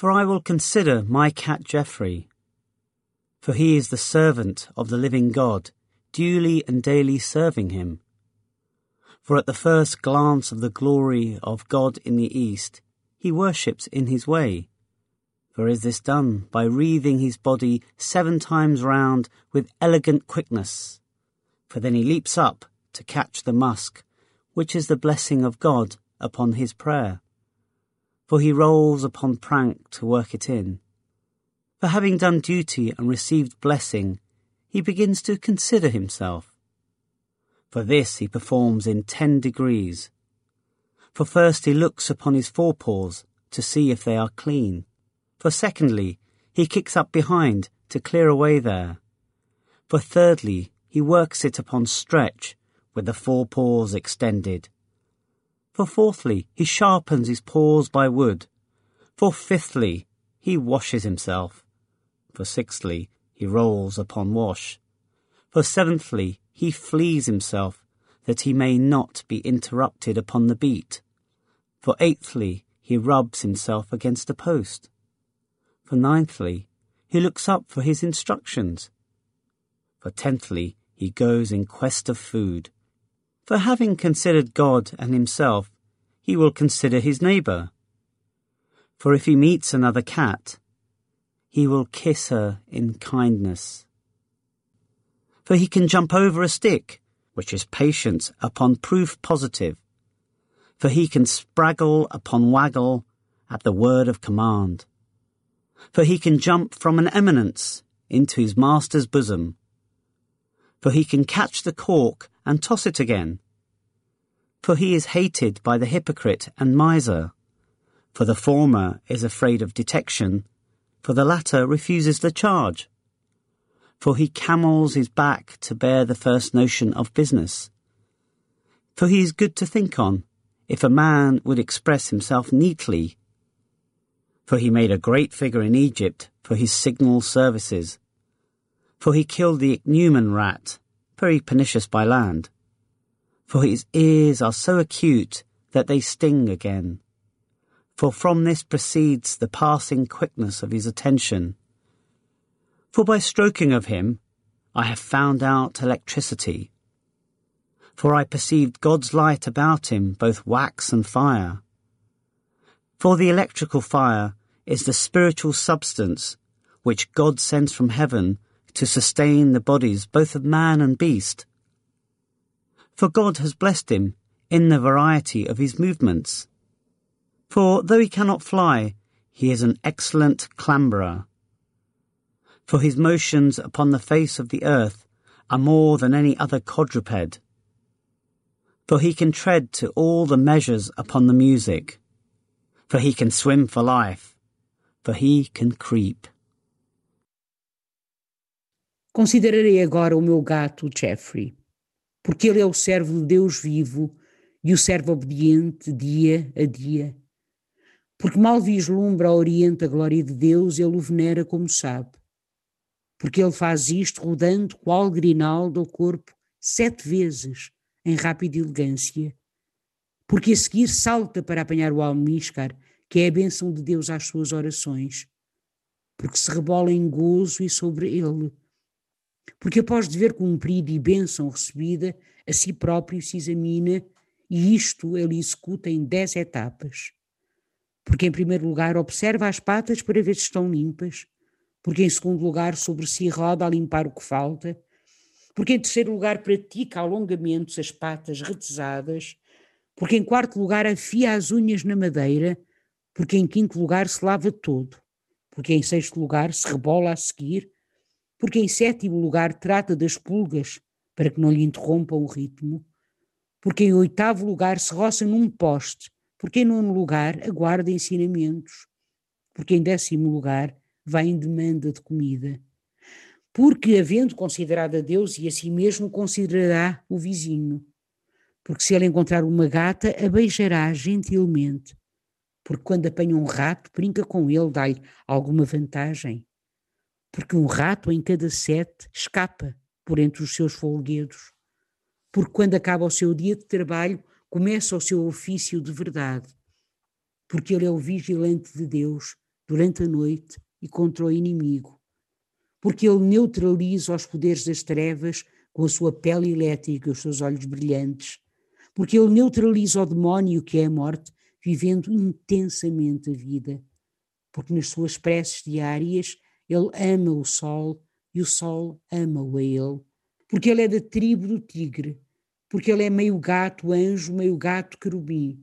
For I will consider my cat Geoffrey, for he is the servant of the living God, duly and daily serving him. For at the first glance of the glory of God in the east, he worships in his way. For is this done by wreathing his body seven times round with elegant quickness? For then he leaps up to catch the musk, which is the blessing of God upon his prayer for he rolls upon prank to work it in. For having done duty and received blessing, he begins to consider himself. For this he performs in ten degrees. For first he looks upon his forepaws to see if they are clean. For secondly, he kicks up behind to clear away there. For thirdly, he works it upon stretch with the forepaws extended. For fourthly, he sharpens his paws by wood. For fifthly, he washes himself. For sixthly, he rolls upon wash. For seventhly, he flees himself, that he may not be interrupted upon the beat. For eighthly, he rubs himself against a post. For ninthly, he looks up for his instructions. For tenthly, he goes in quest of food. For having considered God and himself, he will consider his neighbour. For if he meets another cat, he will kiss her in kindness. For he can jump over a stick, which is patience upon proof positive. For he can spraggle upon waggle at the word of command. For he can jump from an eminence into his master's bosom. For he can catch the cork and toss it again for he is hated by the hypocrite and miser. For the former is afraid of detection, for the latter refuses the charge. For he camels his back to bear the first notion of business. For he is good to think on, if a man would express himself neatly. For he made a great figure in Egypt for his signal services. For he killed the ichneumon rat, very pernicious by land for his ears are so acute that they sting again. For from this proceeds the passing quickness of his attention. For by stroking of him, I have found out electricity. For I perceived God's light about him, both wax and fire. For the electrical fire is the spiritual substance which God sends from heaven to sustain the bodies both of man and beast for God has blessed him in the variety of his movements. For though he cannot fly, he is an excellent clamberer. For his motions upon the face of the earth are more than any other quadruped. For he can tread to all the measures upon the music. For he can swim for life. For he can creep. Considerarei agora o meu gato Jeffrey. Porque ele é o servo de Deus vivo e o servo obediente dia a dia. Porque mal vislumbra a oriente a glória de Deus, ele o venera como sabe. Porque ele faz isto rodando qual grinaldo ao corpo sete vezes, em rápida elegância. Porque a seguir salta para apanhar o almíscar, que é a bênção de Deus às suas orações. Porque se rebola em gozo e sobre ele porque após dever cumprido e bênção recebida, a si próprio se examina e isto ele executa em dez etapas. Porque, em primeiro lugar, observa as patas para ver se estão limpas, porque, em segundo lugar, sobre si roda a limpar o que falta, porque, em terceiro lugar, pratica alongamentos as patas retesadas, porque, em quarto lugar, afia as unhas na madeira, porque, em quinto lugar, se lava todo, porque, em sexto lugar, se rebola a seguir porque em sétimo lugar trata das pulgas, para que não lhe interrompam o ritmo, porque em oitavo lugar se roça num poste, porque em nono lugar aguarda ensinamentos, porque em décimo lugar vai em demanda de comida, porque havendo considerado a Deus e a si mesmo considerará o vizinho, porque se ele encontrar uma gata, a beijará gentilmente, porque quando apanha um rato, brinca com ele, dá-lhe alguma vantagem, porque um rato em cada sete escapa por entre os seus folguedos, porque quando acaba o seu dia de trabalho, começa o seu ofício de verdade, porque ele é o vigilante de Deus durante a noite e contra o inimigo, porque ele neutraliza os poderes das trevas com a sua pele elétrica e os seus olhos brilhantes, porque ele neutraliza o demónio que é a morte, vivendo intensamente a vida, porque nas suas preces diárias ele ama o sol e o sol ama-o a ele, porque ele é da tribo do tigre, porque ele é meio gato anjo, meio gato querubim,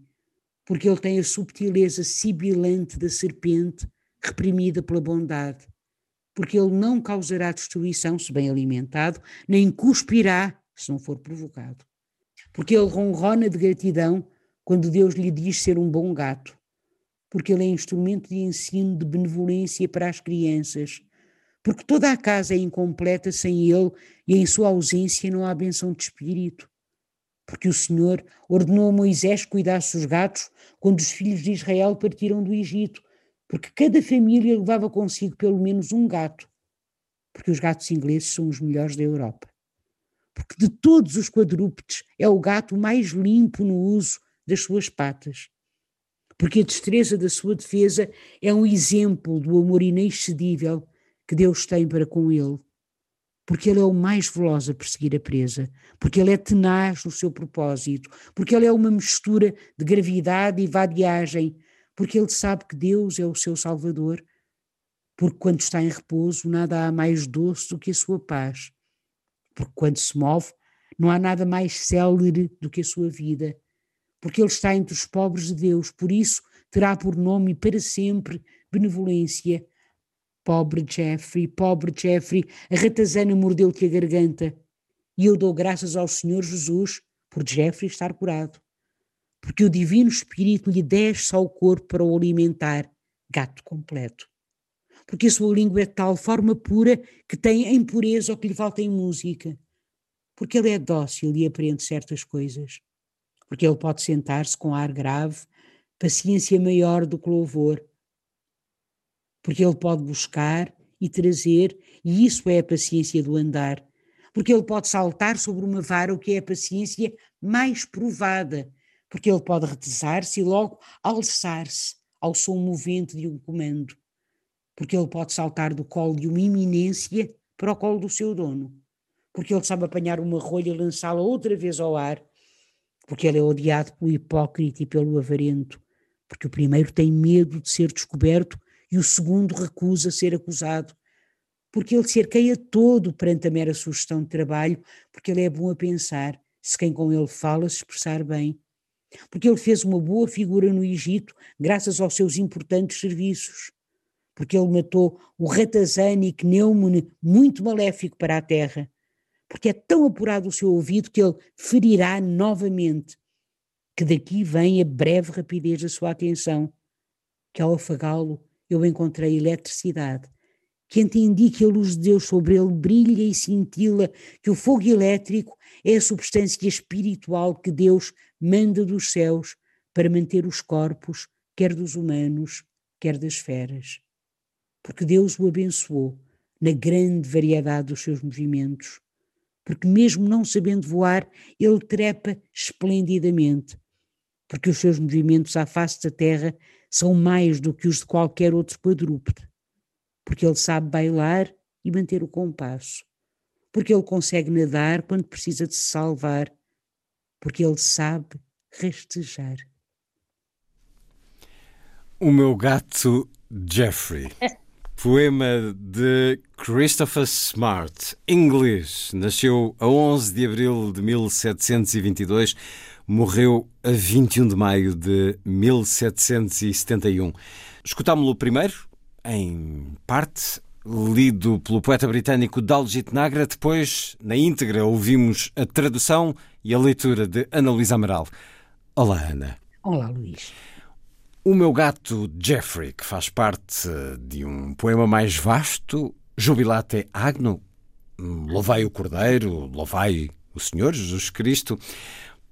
porque ele tem a subtileza sibilante da serpente reprimida pela bondade, porque ele não causará destruição se bem alimentado, nem cuspirá se não for provocado, porque ele ronrona de gratidão quando Deus lhe diz ser um bom gato, porque ele é instrumento de ensino de benevolência para as crianças, porque toda a casa é incompleta sem ele e em sua ausência não há benção de espírito. Porque o Senhor ordenou a Moisés que cuidasse os gatos quando os filhos de Israel partiram do Egito, porque cada família levava consigo pelo menos um gato, porque os gatos ingleses são os melhores da Europa. Porque de todos os quadrúpedes é o gato mais limpo no uso das suas patas. Porque a destreza da sua defesa é um exemplo do amor inexcedível que Deus tem para com ele. Porque ele é o mais veloz a perseguir a presa, porque ele é tenaz no seu propósito, porque ele é uma mistura de gravidade e vadiagem, porque ele sabe que Deus é o seu Salvador, porque quando está em repouso nada há mais doce do que a sua paz, porque quando se move não há nada mais célere do que a sua vida, porque ele está entre os pobres de Deus, por isso terá por nome para sempre benevolência. Pobre Jeffrey, pobre Jeffrey, a ratazana mordeu-te a garganta. E eu dou graças ao Senhor Jesus por Jeffrey estar curado. Porque o Divino Espírito lhe desce ao corpo para o alimentar, gato completo. Porque a sua língua é de tal forma pura que tem em pureza o que lhe falta em música. Porque ele é dócil e aprende certas coisas porque ele pode sentar-se com ar grave, paciência maior do que louvor, porque ele pode buscar e trazer, e isso é a paciência do andar, porque ele pode saltar sobre uma vara, o que é a paciência mais provada, porque ele pode retesar-se e logo alçar-se ao som movente de um comando, porque ele pode saltar do colo de uma iminência para o colo do seu dono, porque ele sabe apanhar uma rolha e lançá-la outra vez ao ar, porque ele é odiado pelo hipócrita e pelo avarento, porque o primeiro tem medo de ser descoberto e o segundo recusa ser acusado, porque ele se arqueia todo perante a mera sugestão de trabalho, porque ele é bom a pensar, se quem com ele fala se expressar bem, porque ele fez uma boa figura no Egito graças aos seus importantes serviços, porque ele matou o ratazane e Cneumone muito maléfico para a terra, porque é tão apurado o seu ouvido que ele ferirá novamente, que daqui vem a breve rapidez da sua atenção, que ao afagá-lo eu encontrei eletricidade, que entendi que a luz de Deus sobre ele brilha e cintila, que o fogo elétrico é a substância espiritual que Deus manda dos céus para manter os corpos, quer dos humanos, quer das feras. Porque Deus o abençoou na grande variedade dos seus movimentos porque mesmo não sabendo voar, ele trepa esplendidamente, porque os seus movimentos à face da terra são mais do que os de qualquer outro quadrúpede, porque ele sabe bailar e manter o compasso, porque ele consegue nadar quando precisa de se salvar, porque ele sabe rastejar. O meu gato Jeffrey. Poema de Christopher Smart, inglês. Nasceu a 11 de abril de 1722, morreu a 21 de maio de 1771. Escutámo-lo primeiro, em parte, lido pelo poeta britânico Daljit Nagra. Depois, na íntegra, ouvimos a tradução e a leitura de Ana Luísa Amaral. Olá, Ana. Olá, Luís. O meu gato Jeffrey, que faz parte de um poema mais vasto, Jubilate Agno, Louvai o Cordeiro, Louvai o Senhor Jesus Cristo,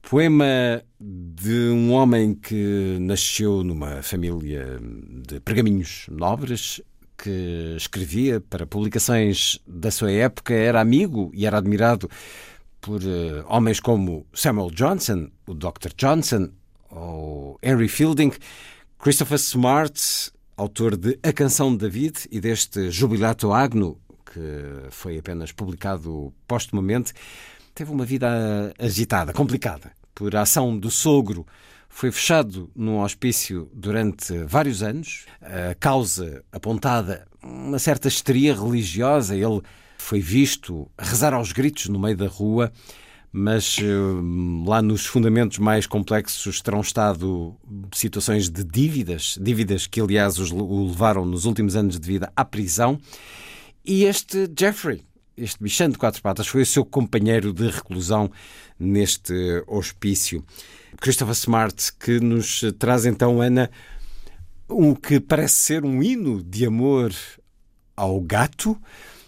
poema de um homem que nasceu numa família de pergaminhos nobres, que escrevia para publicações da sua época, era amigo e era admirado por uh, homens como Samuel Johnson, o Dr. Johnson, ou Henry Fielding, Christopher Smart, autor de A Canção de David e deste Jubilato Agno, que foi apenas publicado postumamente, teve uma vida agitada, complicada, por ação do sogro. Foi fechado num hospício durante vários anos. A causa apontada, uma certa histeria religiosa. Ele foi visto rezar aos gritos no meio da rua, mas eh, lá nos fundamentos mais complexos terão estado situações de dívidas, dívidas que, aliás, o levaram nos últimos anos de vida à prisão. E este Jeffrey, este bichano de quatro patas, foi o seu companheiro de reclusão neste hospício. Christopher Smart, que nos traz então, Ana, o que parece ser um hino de amor ao gato,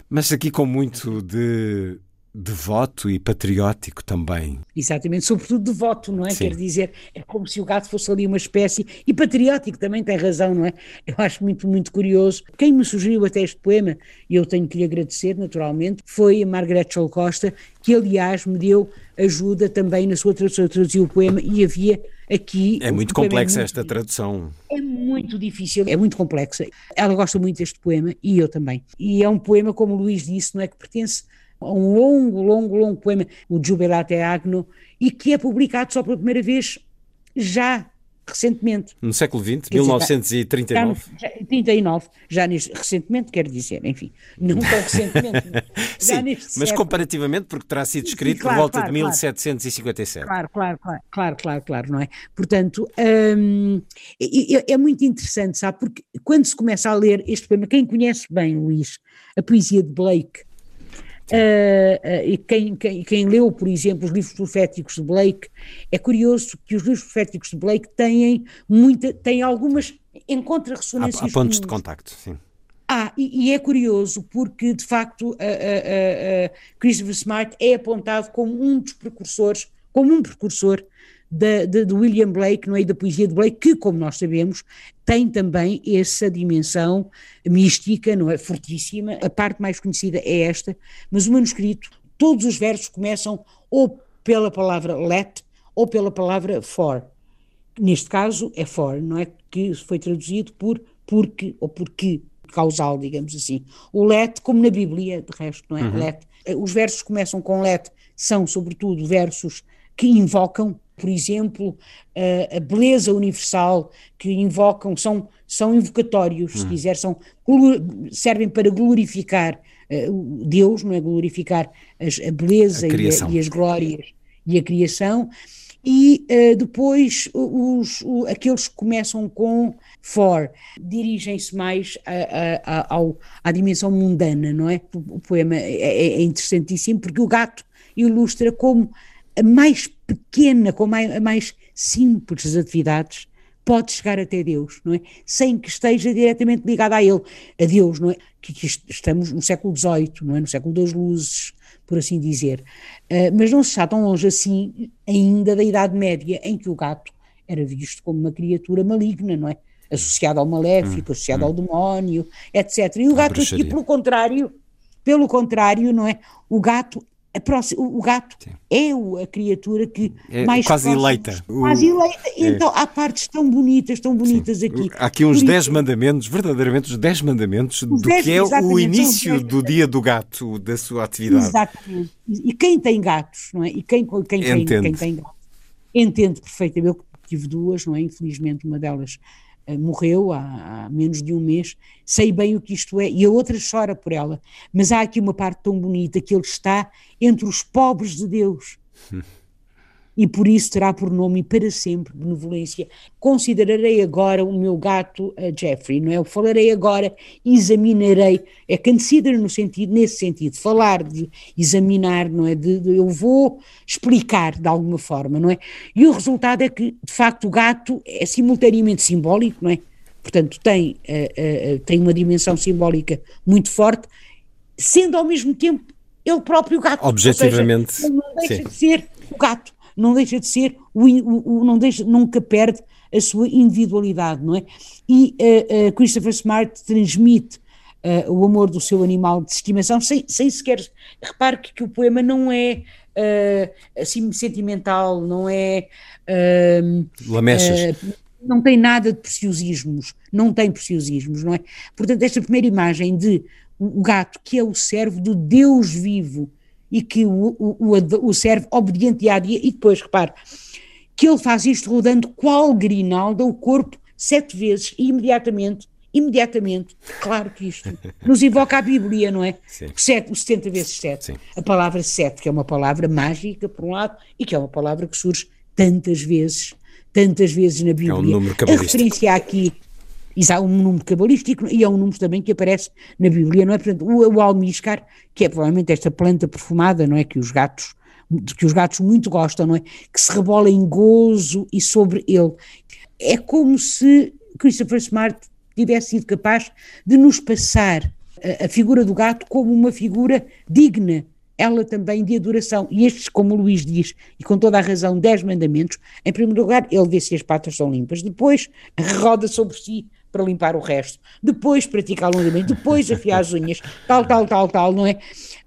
mas aqui com muito de devoto e patriótico também. Exatamente, sobretudo devoto, não é? Sim. Quer dizer, é como se o gato fosse ali uma espécie, e patriótico também tem razão, não é? Eu acho muito, muito curioso. Quem me sugeriu até este poema, e eu tenho que lhe agradecer naturalmente, foi a Margaret Scholl Costa, que aliás me deu ajuda também na sua tradução, traduziu o poema e havia aqui... É muito complexa é esta tradução. É muito difícil, é muito complexa. Ela gosta muito deste poema e eu também. E é um poema, como o Luís disse, não é que pertence um longo, longo, longo poema, o Jubilate Agno, e que é publicado só pela primeira vez já recentemente. No século XX, 1939? Já, já, 39, já neste, recentemente, quero dizer, enfim, não tão recentemente. Sim, mas século. comparativamente, porque terá sido escrito claro, por volta claro, de 1757. Claro, claro, claro, claro, claro, claro, não é? Portanto, hum, é, é, muito interessante, sabe, porque quando se começa a ler este poema, quem conhece bem, Luís, a poesia de Blake, e quem, quem, quem, leu, por exemplo, os livros proféticos de Blake, é curioso que os livros proféticos de Blake têm, muita, têm algumas, encontra ressonâncias. Há, há pontos de contacto, sim. Ah, e, e, é curioso porque, de facto, Christopher Smart é apontado como um dos precursores, como um precursor da, de, de, William Blake, não é? da poesia de Blake, que, como nós sabemos, tem também essa dimensão mística, não é? Fortíssima. A parte mais conhecida é esta, mas o manuscrito, todos os versos começam ou pela palavra let ou pela palavra for. Neste caso é for, não é? Que foi traduzido por porque ou porque causal, digamos assim. O let, como na Bíblia, de resto, não é? Uhum. Let. Os versos começam com let, são sobretudo versos que invocam por exemplo, a, a, beleza universal que invocam, são, são invocatórios, se hum. quiser, são, servem para glorificar uh, Deus, não é? Glorificar as, a beleza a e, a, e, as glórias e a criação. E uh, depois os, aqueles que começam com for dirigem-se mais a, a, à dimensão mundana, não é? O poema é, é, é interessantíssimo porque o gato ilustra como a mais pequena, com a mais simples das atividades, pode chegar até Deus, não é? Sem que esteja diretamente ligada a Ele, a Deus, não é? Que, que estamos no século XVIII, não é? No século das luzes, por assim dizer. Uh, mas não se está tão longe assim ainda da Idade Média, em que o gato era visto como uma criatura maligna, não é? Associado ao maléfico, hum, associado hum. ao demónio, etc. E o gato aqui, pelo contrário, pelo contrário, não é? O gato Próxima, o gato Sim. é a criatura que é mais quase eleita. Quase eleita. É. Então há partes tão bonitas, tão bonitas Sim. aqui. Há aqui uns 10 mandamentos, verdadeiramente os 10 mandamentos os do dez, que é o início do dia do gato, da sua atividade. Exatamente. E quem tem gatos, não é? E quem, quem, quem, quem tem gatos entende perfeitamente. Eu tive duas, não é? Infelizmente uma delas morreu há, há, menos de um mês, sei bem o que isto é, e a outra chora por ela. Mas há aqui uma parte tão bonita que ele está entre os pobres de Deus. e por isso terá por nome para sempre benevolência. Considerarei agora o meu gato uh, Jeffrey, não é? Eu falarei agora, examinarei, é consider no sentido, nesse sentido, falar de examinar, não é? De, de, eu vou explicar de alguma forma, não é? E o resultado é que, de facto, o gato é simultaneamente simbólico, não é? Portanto, tem, uh, uh, tem uma dimensão simbólica muito forte, sendo ao mesmo tempo ele próprio gato. Objetivamente. Seja, ele não deixa sim. de ser o gato não deixa de ser, o, o, o, não deixa, nunca perde a sua individualidade, não é? E uh, uh, Christopher Smart transmite uh, o amor do seu animal de estimação sem, sem sequer, repare que, que o poema não é assim sentimental, não é... Lamechas não tem nada de preciosismos, não tem preciosismos, não é? Portanto, esta primeira imagem de o gato, que é o servo do Deus vivo, e que o, o, o, o serve obediente dia a dia, e depois, repare, que ele faz isto rodando qual grinalda o corpo sete vezes e imediatamente, imediatamente, claro que isto nos invoca a Bíblia, não é? Sim. Sete, o 70 vezes 7. Sim. A palavra sete, que é uma palavra mágica, por um lado, e que é uma palavra que surge tantas vezes, tantas vezes na Bíblia. É um número a referência aqui isso há um número cabalístico e é um número também que aparece na Bíblia, não é? Portanto, o, o almíscar, que é provavelmente esta planta perfumada, não é? Que os gatos que os gatos muito gostam, não é? Que se rebola em gozo e sobre ele. É como se Christopher Smart tivesse sido capaz de nos passar a, a figura do gato como uma figura digna, ela também de adoração. E estes, como o Luís diz, e com toda a razão, dez mandamentos, em primeiro lugar, ele vê se as patas são limpas, depois roda sobre si para limpar o resto, depois praticar alongamento, depois afiar as unhas, tal, tal, tal, tal, não é?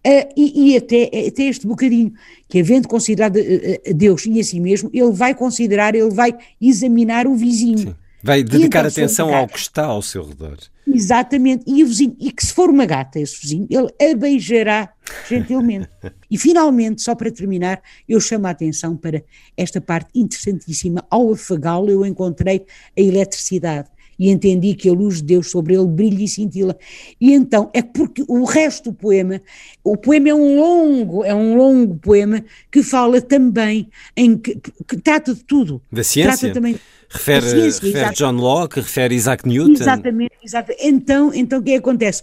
Uh, e, e até, até este bocadinho, que havendo considerado uh, Deus e a si mesmo, ele vai considerar, ele vai examinar o vizinho. Sim. Vai dedicar então, atenção ao que está ao seu redor. Exatamente, e o vizinho, e que se for uma gata esse vizinho, ele a beijará gentilmente. e finalmente, só para terminar, eu chamo a atenção para esta parte interessantíssima. Ao afagá-lo, eu encontrei a eletricidade e entendi que a luz de Deus sobre ele brilha e cintila. E então, é porque o resto do poema, o poema é um longo, é um longo poema que fala também em que, que trata de tudo. Da ciência? Trata também refere, ciência, refere John Locke, refere Isaac Newton. Exatamente, exatamente. Então, então o que, é que acontece?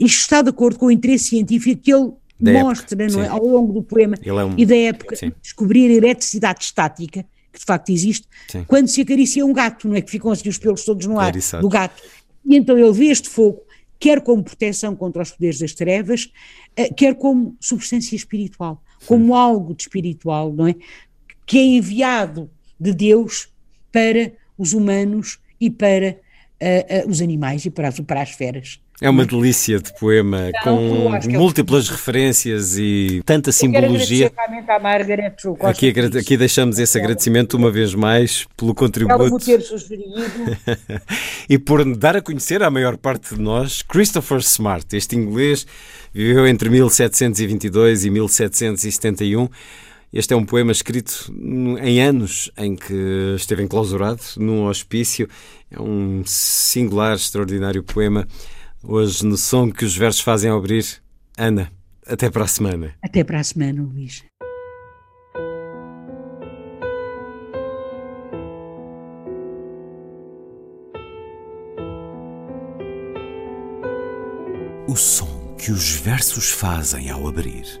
Isto está de acordo com o interesse científico que ele da mostra época, é? ao longo do poema é um, e da época, sim. descobrir a eletricidade estática, que de facto existe, Sim. quando se acaricia um gato, não é que ficam assim os pelos todos no ar do gato. E então ele vê este fogo, quer como proteção contra os poderes das trevas, eh, quer como substância espiritual, como Sim. algo de espiritual, não é? Que é enviado de Deus para os humanos e para uh, uh, os animais e para as, para as feras. É uma delícia de poema, Não, com múltiplas é referências e tanta simbologia. À Margaret aqui, aqui deixamos esse agradecimento uma vez mais pelo contributo. Ela ter sugerido. e por dar a conhecer à maior parte de nós Christopher Smart, este inglês, viveu entre 1722 e 1771. Este é um poema escrito em anos em que esteve enclausurado num hospício. É um singular, extraordinário poema Hoje, no som que os versos fazem abrir, Ana, até para a semana. Até para a semana, Luís. O som que os versos fazem ao abrir.